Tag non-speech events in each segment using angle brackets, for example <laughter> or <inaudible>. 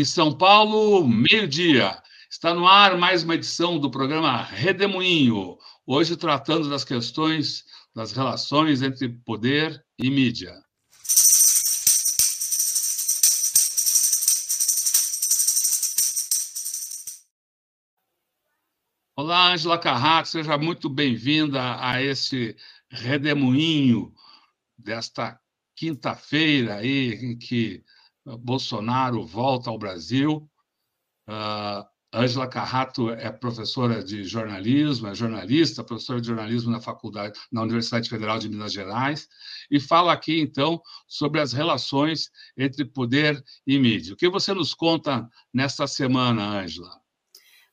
Em São Paulo, meio-dia. Está no ar mais uma edição do programa Redemoinho, hoje tratando das questões das relações entre poder e mídia. Olá, Ângela Carrato, seja muito bem-vinda a esse redemoinho desta quinta-feira aí em que Bolsonaro volta ao Brasil. Uh, Ângela Carrato é professora de jornalismo, é jornalista, professora de jornalismo na faculdade, na Universidade Federal de Minas Gerais, e fala aqui então sobre as relações entre poder e mídia. O que você nos conta nesta semana, Ângela?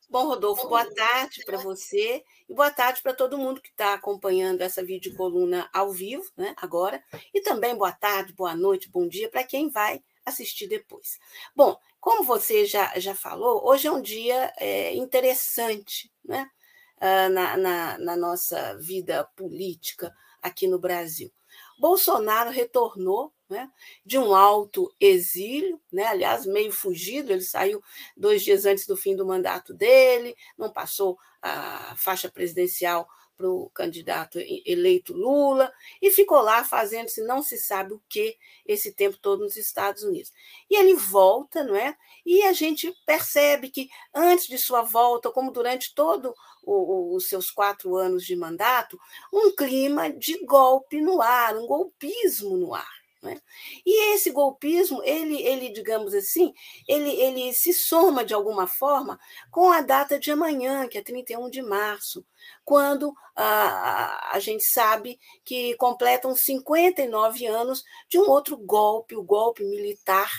Bom, Rodolfo, boa tarde para você e boa tarde para todo mundo que está acompanhando essa videocoluna ao vivo, né, agora. E também boa tarde, boa noite, bom dia para quem vai assistir depois. Bom, como você já, já falou, hoje é um dia é, interessante né? Uh, na, na, na nossa vida política aqui no Brasil. Bolsonaro retornou né, de um alto exílio, né, aliás, meio fugido, ele saiu dois dias antes do fim do mandato dele, não passou a faixa presidencial para o candidato eleito Lula, e ficou lá fazendo-se não se sabe o que esse tempo todo nos Estados Unidos. E ele volta, não é? E a gente percebe que antes de sua volta, como durante todo os seus quatro anos de mandato, um clima de golpe no ar, um golpismo no ar. Né? E esse golpismo, ele, ele, digamos assim, ele, ele se soma de alguma forma com a data de amanhã, que é 31 de março, quando a, a gente sabe que completam 59 anos de um outro golpe, o golpe militar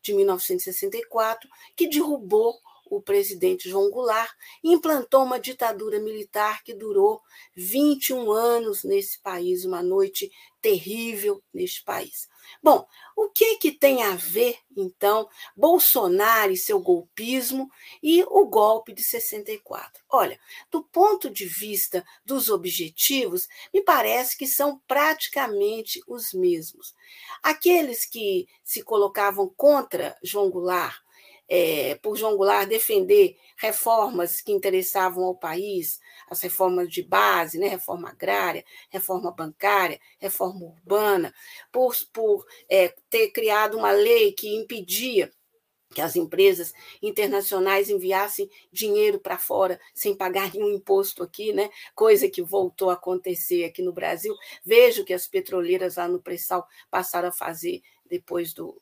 de 1964, que derrubou o presidente João Goulart implantou uma ditadura militar que durou 21 anos nesse país, uma noite terrível neste país. Bom, o que que tem a ver então Bolsonaro e seu golpismo e o golpe de 64? Olha, do ponto de vista dos objetivos, me parece que são praticamente os mesmos. Aqueles que se colocavam contra João Goulart é, por João Goulart defender reformas que interessavam ao país, as reformas de base, né, reforma agrária, reforma bancária, reforma urbana, por, por é, ter criado uma lei que impedia que as empresas internacionais enviassem dinheiro para fora sem pagar nenhum imposto aqui, né? coisa que voltou a acontecer aqui no Brasil. Vejo que as petroleiras lá no pré-sal passaram a fazer depois do,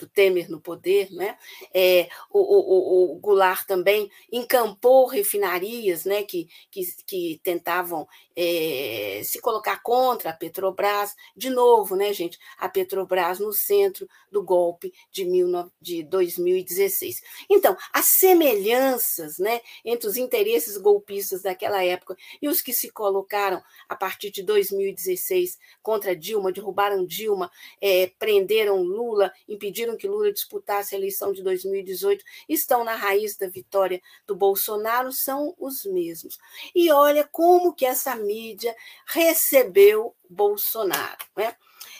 do, Temer no poder, né? É, o, o, o, Goulart também encampou refinarias né, que, que, que tentavam é, se colocar contra a Petrobras. De novo, né, gente? A Petrobras no centro do golpe de, mil, de 2016. Então, as semelhanças né, entre os interesses golpistas daquela época e os que se colocaram a partir de 2016 contra Dilma, derrubaram Dilma, é, prenderam Lula, impediram que Lula disputasse a eleição de 2018 estão na raiz da vitória do Bolsonaro são os mesmos. E olha como que essa mídia recebeu Bolsonaro. Né?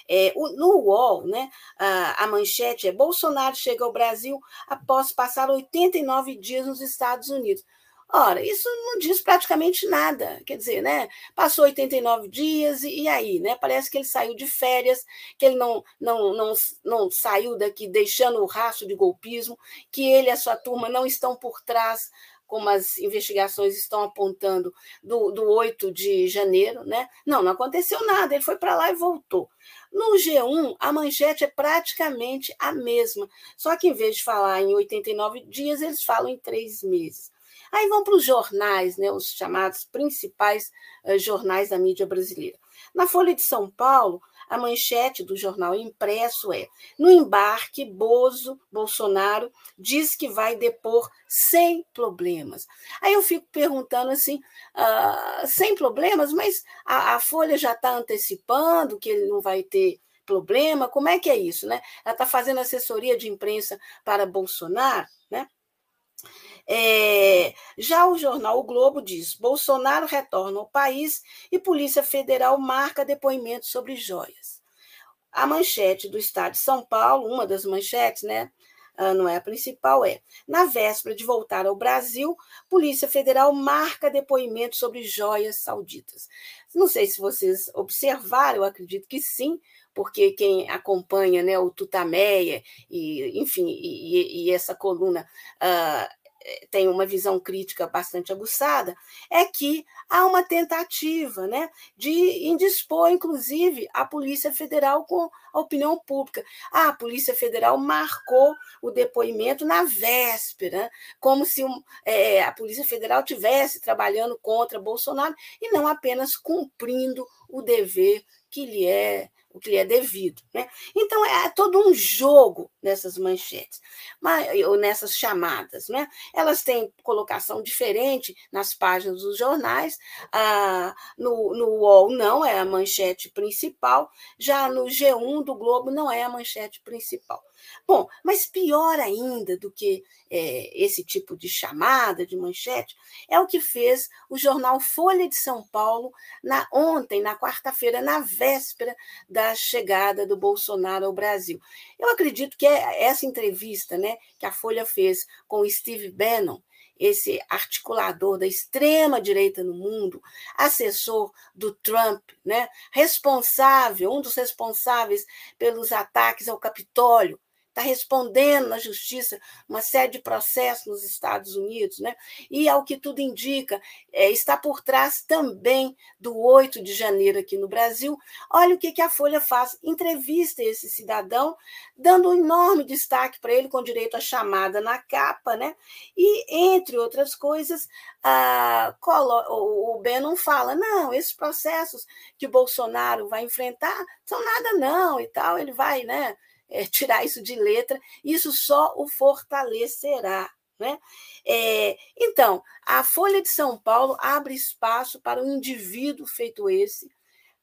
É, no UOL, né, a, a, manchete é Bolsonaro chega ao Brasil após passar 89 dias nos Estados Unidos. Ora, isso não diz praticamente nada. Quer dizer, né? Passou 89 dias e, e aí, né? Parece que ele saiu de férias, que ele não, não, não, não saiu daqui deixando o rastro de golpismo, que ele e a sua turma não estão por trás como as investigações estão apontando, do, do 8 de janeiro, né? Não, não aconteceu nada, ele foi para lá e voltou. No G1, a manchete é praticamente a mesma, só que em vez de falar em 89 dias, eles falam em três meses. Aí vão para os jornais, né, os chamados principais uh, jornais da mídia brasileira. Na Folha de São Paulo, a manchete do jornal impresso é: no embarque, Bozo, Bolsonaro diz que vai depor sem problemas. Aí eu fico perguntando assim: uh, sem problemas, mas a, a Folha já está antecipando que ele não vai ter problema? Como é que é isso, né? Ela está fazendo assessoria de imprensa para Bolsonaro? É, já o jornal O Globo diz: Bolsonaro retorna ao país e Polícia Federal marca depoimento sobre joias. A manchete do Estado de São Paulo, uma das manchetes, né? uh, não é a principal, é. Na véspera de voltar ao Brasil, Polícia Federal marca depoimento sobre joias sauditas. Não sei se vocês observaram, eu acredito que sim, porque quem acompanha né, o Tutameia, e, enfim, e, e essa coluna uh, tem uma visão crítica bastante aguçada, é que há uma tentativa né, de indispor, inclusive, a Polícia Federal com a opinião pública. Ah, a Polícia Federal marcou o depoimento na véspera, como se é, a Polícia Federal tivesse trabalhando contra Bolsonaro e não apenas cumprindo o dever que lhe é o que lhe é devido. Né? Então, é todo um jogo nessas manchetes, ou nessas chamadas. Né? Elas têm colocação diferente nas páginas dos jornais. Ah, no, no UOL não é a manchete principal, já no G1 do Globo não é a manchete principal. Bom, mas pior ainda do que é, esse tipo de chamada, de manchete, é o que fez o jornal Folha de São Paulo na, ontem, na quarta-feira, na véspera da chegada do Bolsonaro ao Brasil. Eu acredito que é essa entrevista né, que a Folha fez com Steve Bannon, esse articulador da extrema direita no mundo, assessor do Trump, né, responsável, um dos responsáveis pelos ataques ao Capitólio, está respondendo na justiça uma série de processos nos Estados Unidos, né? e, ao que tudo indica, é, está por trás também do 8 de janeiro aqui no Brasil. Olha o que, que a Folha faz: entrevista esse cidadão, dando um enorme destaque para ele, com direito à chamada na capa, né? e, entre outras coisas, a, o Bannon fala: não, esses processos que o Bolsonaro vai enfrentar são nada, não, e tal, ele vai, né? É, tirar isso de letra, isso só o fortalecerá. Né? É, então, a Folha de São Paulo abre espaço para um indivíduo feito esse,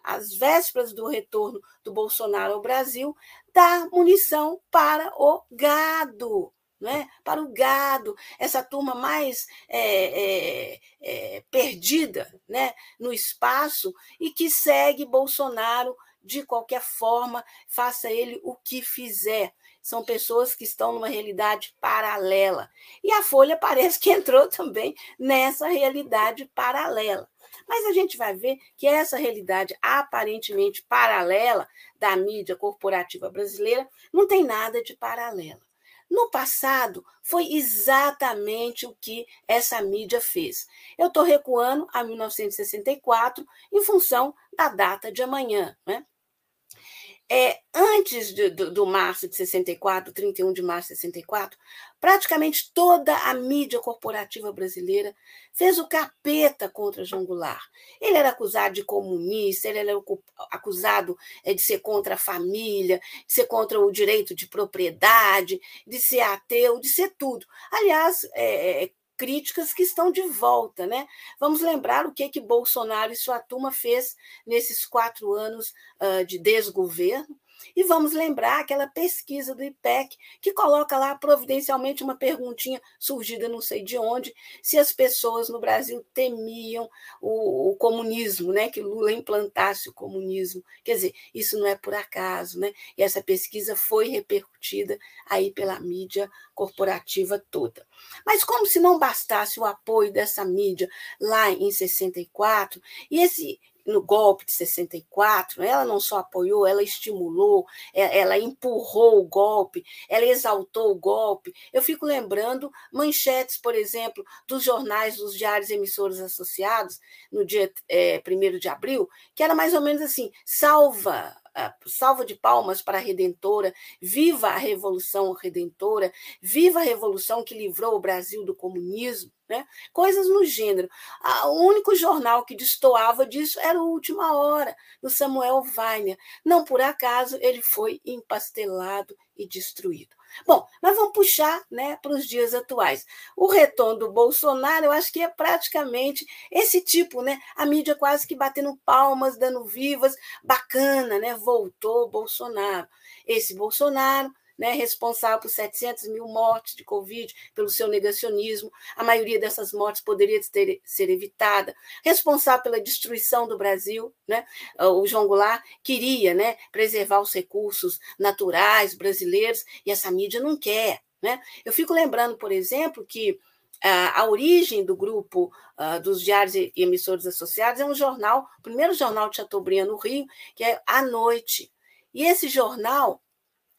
às vésperas do retorno do Bolsonaro ao Brasil, dar munição para o gado. Né? para o gado, essa turma mais é, é, é, perdida né? no espaço e que segue Bolsonaro de qualquer forma, faça ele o que fizer. São pessoas que estão numa realidade paralela. E a Folha <laughs> parece que entrou também nessa realidade paralela. Mas a gente vai ver que essa realidade aparentemente paralela da mídia corporativa brasileira não tem nada de paralela. No passado, foi exatamente o que essa mídia fez. Eu estou recuando a 1964 em função da data de amanhã. Né? É, antes de, do, do, março de 64, 31 de março de 64, praticamente toda a mídia corporativa brasileira fez o capeta contra João Goulart. Ele era acusado de comunista, ele era acusado é, de ser contra a família, de ser contra o direito de propriedade, de ser ateu, de ser tudo. Aliás, é, é críticas que estão de volta, né? Vamos lembrar o que que Bolsonaro e sua turma fez nesses quatro anos uh, de desgoverno. E vamos lembrar aquela pesquisa do IPEC, que coloca lá providencialmente uma perguntinha surgida não sei de onde, se as pessoas no Brasil temiam o, o, comunismo, né? que Lula implantasse o comunismo. Quer dizer, isso não é por acaso, né? E essa pesquisa foi repercutida aí pela mídia corporativa toda. Mas como se não bastasse o apoio dessa mídia lá em 64, e esse no golpe de 64, ela não só apoiou, ela estimulou, é, ela empurrou o golpe, ela exaltou o golpe. Eu fico lembrando manchetes, por exemplo, dos jornais, dos diários emissores associados, no dia é, 1 de abril, que era mais ou menos assim: salva salva de palmas para a Redentora, viva a Revolução Redentora, viva a Revolução que livrou o Brasil do comunismo, né? coisas no gênero. O único jornal que destoava disso era o Última Hora, do Samuel Weiner. Não por acaso ele foi empastelado e destruído. Bom, mas vamos puxar né, para os dias atuais. O retorno do Bolsonaro, eu acho que é praticamente esse tipo, né? A mídia quase que batendo palmas, dando vivas, bacana, né? Voltou Bolsonaro. Esse Bolsonaro né, responsável por 700 mil mortes de Covid, pelo seu negacionismo. A maioria dessas mortes poderia ter, ser evitada. Responsável pela destruição do Brasil. Né? O João Goulart queria né, preservar os recursos naturais brasileiros e essa mídia não quer. Né? Eu fico lembrando, por exemplo, que a, a origem do grupo uh, dos diários e emissores associados é um jornal, o primeiro jornal de Chateaubriand no Rio, que é À Noite. E esse jornal,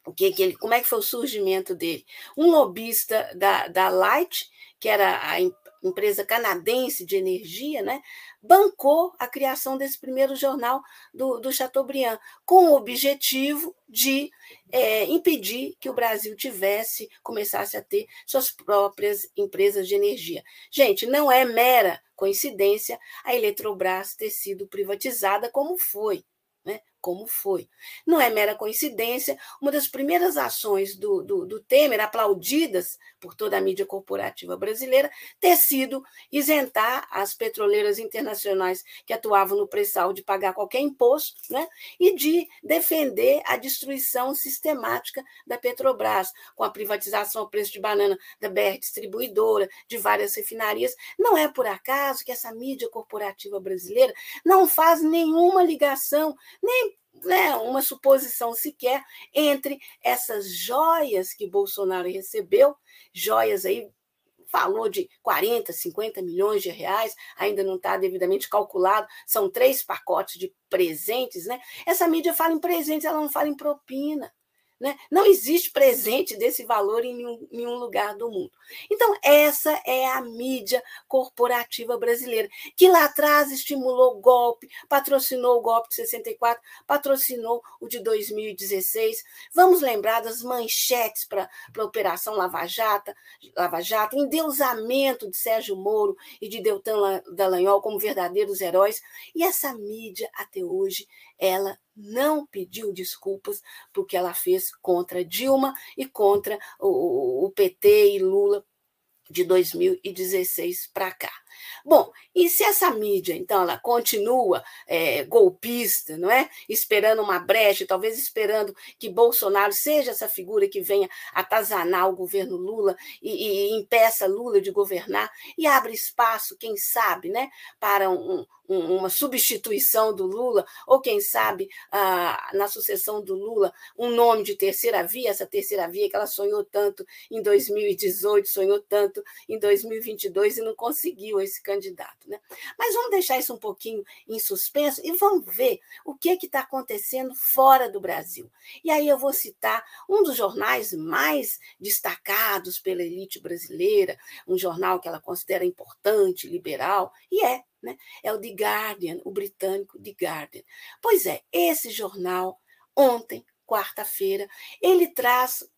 o que, que ele, como é que foi o surgimento dele? Um lobista da, da Light, que era a empresa canadense de energia, né, bancou a criação desse primeiro jornal do, do Chateaubriand, com o objetivo de é, impedir que o Brasil tivesse, começasse a ter suas próprias empresas de energia. Gente, não é mera coincidência a Eletrobras ter sido privatizada como foi como foi. Não é mera coincidência, uma das primeiras ações do, do, do, Temer, aplaudidas por toda a mídia corporativa brasileira, ter sido isentar as petroleiras internacionais que atuavam no pré-sal de pagar qualquer imposto né? e de defender a destruição sistemática da Petrobras, com a privatização ao preço de banana da BR Distribuidora, de várias refinarias. Não é por acaso que essa mídia corporativa brasileira não faz nenhuma ligação, nem né, uma suposição sequer entre essas joias que Bolsonaro recebeu, joias aí falou de 40, 50 milhões de reais, ainda não está devidamente calculado, são três pacotes de presentes, né? Essa mídia fala em presentes, ela não fala em propina. Né? Não existe presente desse valor em nenhum, nenhum, lugar do mundo. Então, essa é a mídia corporativa brasileira, que lá atrás estimulou o golpe, patrocinou o golpe de 64, patrocinou o de 2016. Vamos lembrar das manchetes para a Operação Lava Jato, Lava Jato, endeusamento de Sérgio Moro e de Deltan Dallagnol como verdadeiros heróis. E essa mídia, até hoje, ela não pediu desculpas porque ela fez contra Dilma e contra o, o PT e Lula de 2016 para cá. Bom, e se essa mídia, então, ela continua é, golpista, não é? Esperando uma brecha, talvez esperando que Bolsonaro seja essa figura que venha atazanar o governo Lula e, e impeça Lula de governar e abre espaço, quem sabe, né, para um, uma substituição do Lula, ou quem sabe na sucessão do Lula, um nome de terceira via, essa terceira via que ela sonhou tanto em 2018, sonhou tanto em 2022 e não conseguiu esse candidato. Né? Mas vamos deixar isso um pouquinho em suspenso e vamos ver o que está acontecendo fora do Brasil. E aí eu vou citar um dos jornais mais destacados pela elite brasileira, um jornal que ela considera importante, liberal, e é né? É o The Guardian, o britânico The Guardian. Pois é, esse jornal, ontem, quarta-feira, ele traz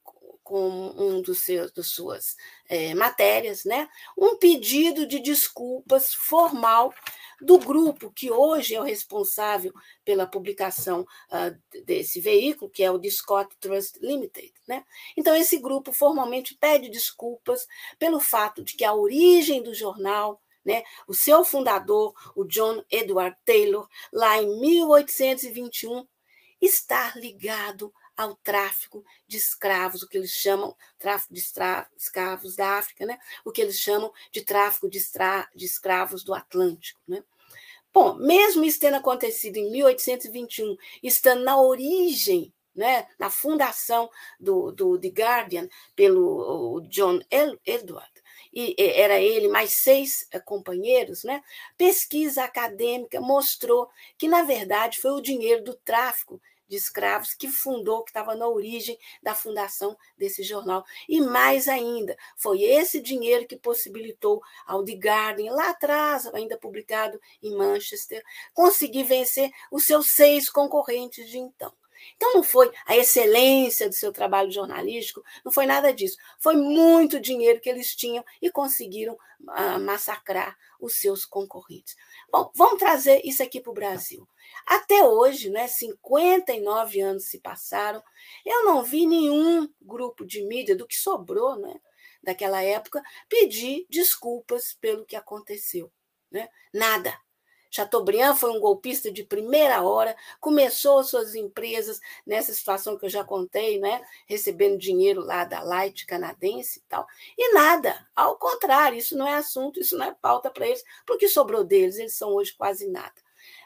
como um dos seus das suas é, matérias, né, um pedido de desculpas formal do grupo que hoje é o responsável pela publicação uh, desse veículo, que é o The Scott Trust Limited. Né? Então, esse grupo formalmente pede desculpas pelo fato de que a origem do jornal né? O seu fundador, o John Edward Taylor, lá em 1821, está ligado ao tráfico de escravos, o que eles chamam tráfico de escravos da África, né? o que eles chamam de tráfico de, de escravos do Atlântico. Né? Bom, mesmo isso tendo acontecido em 1821, estando na origem, né, na fundação do, do The Guardian, pelo John Edward, e era ele mais seis eh, companheiros, né? pesquisa acadêmica mostrou que, na verdade, foi o dinheiro do tráfico de escravos que fundou, que estava na origem da fundação desse jornal. E mais ainda, foi esse dinheiro que possibilitou ao The Guardian, lá atrás, ainda publicado em Manchester, conseguir vencer os seus seis concorrentes de então. Então, não foi a excelência do seu trabalho jornalístico, não foi nada disso. Foi muito dinheiro que eles tinham e conseguiram uh, massacrar os seus concorrentes. Bom, vamos trazer isso aqui para o Brasil. Até hoje, né, 59 anos se passaram, eu não vi nenhum grupo de mídia, do que sobrou né, daquela época, pedir desculpas pelo que aconteceu. Né? Nada. Chateaubriand foi um golpista de primeira hora, começou suas empresas nessa situação que eu já contei, né? recebendo dinheiro lá da Light canadense e tal. E nada, ao contrário, isso não é assunto, isso não é pauta para eles, porque sobrou deles, eles são hoje quase nada.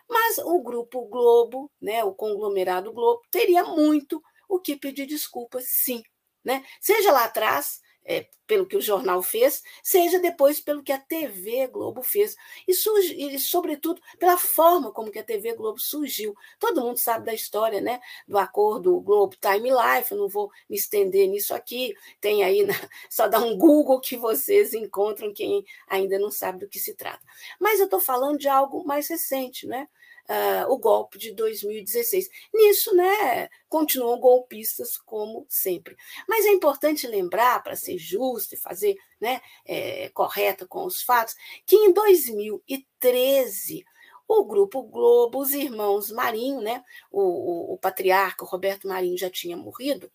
Mas o grupo Globo, né, o conglomerado Globo, teria muito o que pedir desculpas, sim. Né? Seja lá atrás, é, pelo que o jornal fez, seja depois pelo que a TV Globo fez. E, e, sobretudo, pela forma como que a TV Globo surgiu. Todo mundo sabe da história né, do acordo Globo Time Life, eu não vou me estender nisso aqui. Tem aí, na, <laughs> só dá um Google que vocês encontram quem ainda não sabe do que se trata. Mas eu estou falando de algo mais recente, né? Uh, o golpe de 2016. Nisso, né, continuam golpistas como sempre. Mas é importante lembrar, para ser justo e fazer né, é, correta com os fatos, que em 2013 o Grupo Globo, os irmãos Marinho, né, o, o, o patriarca Roberto Marinho já tinha morrido,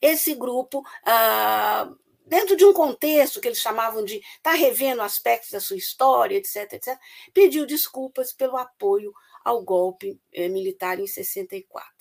esse grupo ah, dentro de um contexto que eles chamavam de estar tá revendo aspectos da sua história, etc., etc., pediu desculpas pelo apoio ao golpe eh, militar em 64.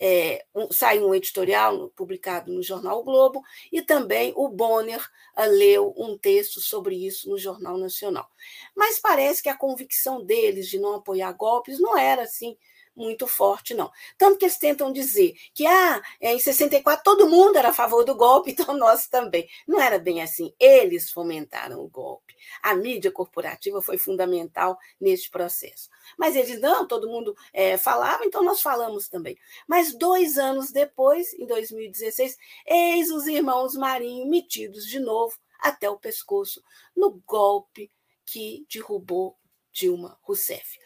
É, um, saiu um editorial publicado no jornal o Globo e também o Bonner uh, leu um texto sobre isso no Jornal Nacional. Mas parece que a convicção deles de não apoiar golpes não era assim muito forte, não. Tanto que eles tentam dizer que ah, é, em 64 todo mundo era a favor do golpe, <laughs> então nós também. Não era bem assim. Eles fomentaram o golpe. A mídia corporativa foi fundamental neste processo. Mas eles, não, todo mundo é, falava, então nós falamos também. Mas dois anos depois, em 2016, eis os irmãos Marinho metidos de novo até o pescoço no golpe que derrubou Dilma Rousseff.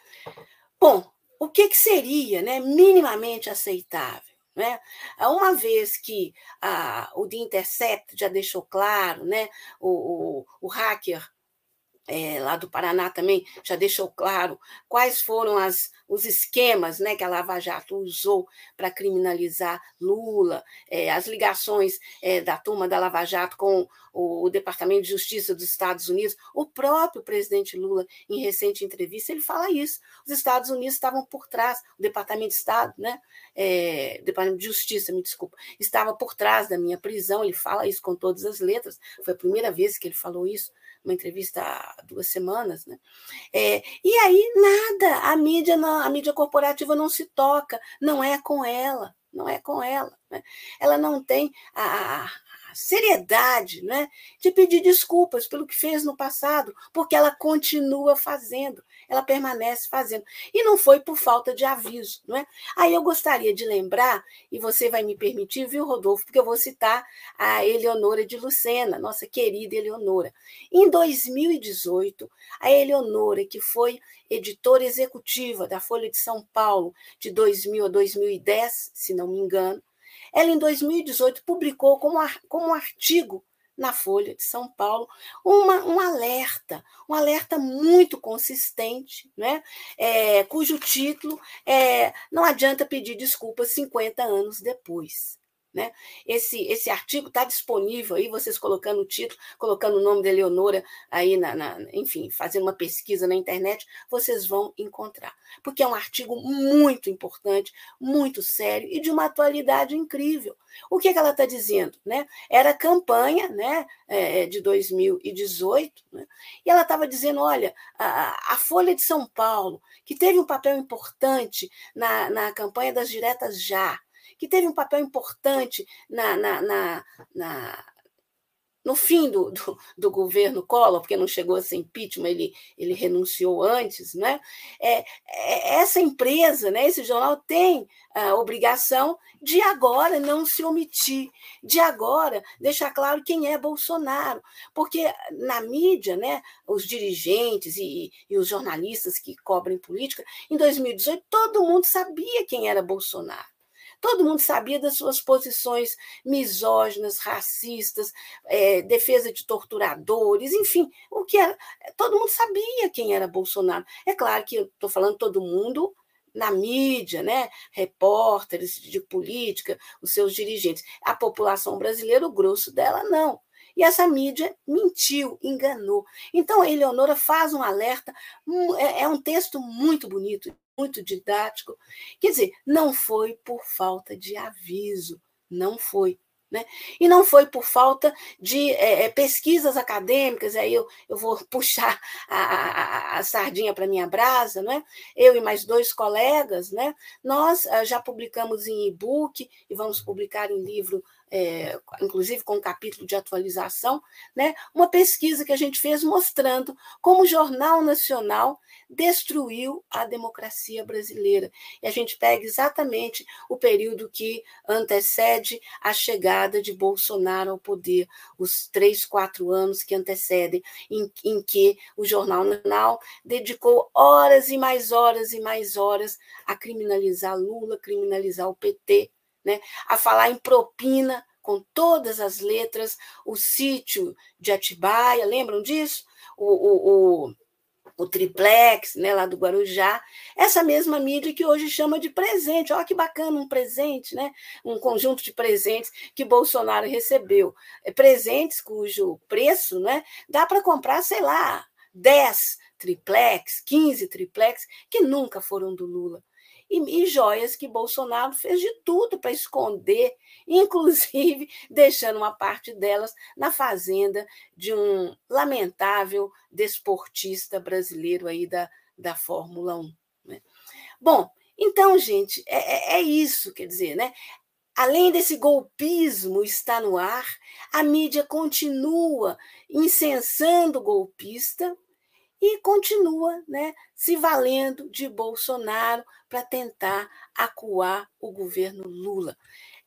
Bom, o que, que seria né, minimamente aceitável? Né? Uma vez que ah, o The Intercept já deixou claro, né, o, o, o hacker é, lá do Paraná também já deixou claro quais foram as, os esquemas né, que a Lava Jato usou para criminalizar Lula, é, as ligações é, da turma da Lava Jato com o, o, Departamento de Justiça dos Estados Unidos. O próprio presidente Lula, em recente entrevista, ele fala isso. Os Estados Unidos estavam por trás, o Departamento de Estado, né, Departamento de Justiça, me desculpa, estava por trás da minha prisão. Ele fala isso com todas as letras. Foi a primeira vez que ele falou isso uma entrevista há duas semanas, né? É, e aí nada, a mídia, não, a mídia corporativa não se toca, não é com ela, não é com ela. Né? Ela não tem a, a seriedade né, de pedir desculpas pelo que fez no passado, porque ela continua fazendo, ela permanece fazendo. E não foi por falta de aviso. Não é? Aí eu gostaria de lembrar, e você vai me permitir, viu, Rodolfo, porque eu vou citar a Eleonora de Lucena, nossa querida Eleonora. Em 2018, a Eleonora, que foi editora executiva da Folha de São Paulo de 2000 a 2010, se não me engano, ela, em 2018, publicou como, como um artigo na Folha de São Paulo uma, um alerta, um alerta muito consistente, né? É, cujo título é Não adianta pedir desculpas 50 anos depois. Né? Esse, esse artigo está disponível aí, vocês colocando o título, colocando o nome da Eleonora aí, na, na, enfim, fazendo uma pesquisa na internet, vocês vão encontrar. Porque é um artigo muito importante, muito sério e de uma atualidade incrível. O que, é que ela está dizendo? Né? Era campanha né, é, de 2018, né? e ela estava dizendo: olha, a, a Folha de São Paulo, que teve um papel importante na, na campanha das diretas já, que teve um papel importante na, na, na, na no fim do, do, do, governo Collor, porque não chegou a ser impeachment, ele, ele renunciou antes, né? É, é, essa empresa, né, esse jornal tem a obrigação de agora não se omitir, de agora deixar claro quem é Bolsonaro, porque na mídia, né, os dirigentes e, e os jornalistas que cobrem política, em 2018 todo mundo sabia quem era Bolsonaro. Todo mundo sabia das suas posições misóginas, racistas, é, defesa de torturadores, enfim, o que era. Todo mundo sabia quem era Bolsonaro. É claro que eu estou falando todo mundo na mídia, né? repórteres de política, os seus dirigentes. A população brasileira, o grosso dela, não. E essa mídia mentiu, enganou. Então, a Eleonora faz um alerta, é, é um texto muito bonito, muito didático. Quer dizer, não foi por falta de aviso, não foi. Né? E não foi por falta de é, pesquisas acadêmicas, aí eu, eu vou <laughs> puxar a, a, a sardinha para minha brasa, né? eu e mais dois colegas, né? nós já publicamos em e-book e vamos publicar em livro é, inclusive com um capítulo de atualização, né, uma pesquisa que a gente fez mostrando como o Jornal Nacional destruiu a democracia brasileira. E a gente pega exatamente o período que antecede a chegada de Bolsonaro ao poder, os três, quatro anos que antecedem, em, em que o Jornal Nacional dedicou horas e mais horas e mais horas a criminalizar Lula, criminalizar o PT, né, a falar em propina com todas as letras, o sítio de Atibaia, lembram disso? O, o, o, o, triplex, né, lá do Guarujá, essa mesma mídia que hoje chama de presente. Olha que bacana um presente, né? um conjunto de presentes que Bolsonaro recebeu. É, presentes cujo preço né, dá para comprar, sei lá, 10 triplex, 15 triplex, que nunca foram do Lula e, e joias que Bolsonaro fez de tudo para esconder, <laughs> inclusive deixando uma parte delas na fazenda de um lamentável desportista brasileiro aí da, da Fórmula 1. Né? Bom, então, gente, é, é, é isso, quer dizer, né? Além desse golpismo estar no ar, a mídia continua incensando o golpista, e continua né, se valendo de Bolsonaro para tentar acuar o governo Lula.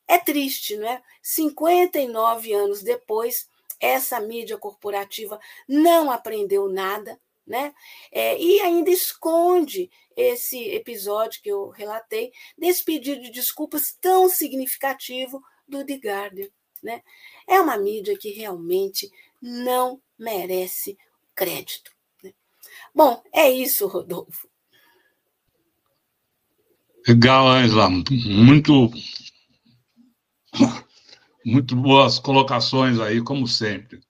É triste, não é? 59 anos depois, essa mídia corporativa não aprendeu nada, né? É, e ainda esconde esse episódio que eu relatei, desse pedido de desculpas tão significativo do The Guardian. Né? É uma mídia que realmente não merece crédito. Bom, é isso, Rodolfo. Legal, Angela. Muito, muito boas colocações aí, como sempre.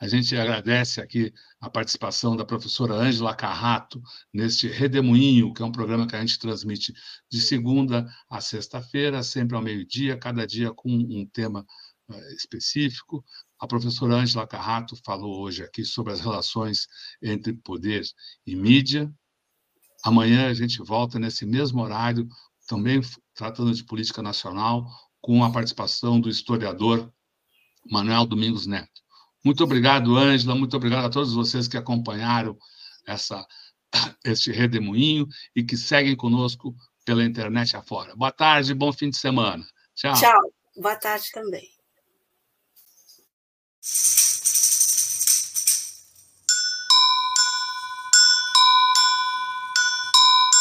A gente agradece aqui a participação da professora Ângela Carrato neste Redemoinho, que é um programa que a gente transmite de segunda a sexta-feira, sempre ao meio-dia, cada dia com um tema eh, específico. A professora Ângela Carrato falou hoje aqui sobre as relações entre poder e mídia. Amanhã a gente volta nesse mesmo horário, também tratando de política nacional, com a participação do historiador Manuel Domingos Neto. Muito obrigado, Ângela, muito obrigado a todos vocês que acompanharam essa, <coughs> este redemoinho e que seguem conosco pela internet afora. Boa tarde, bom fim de semana. Tchau. Tchau. Boa tarde também. you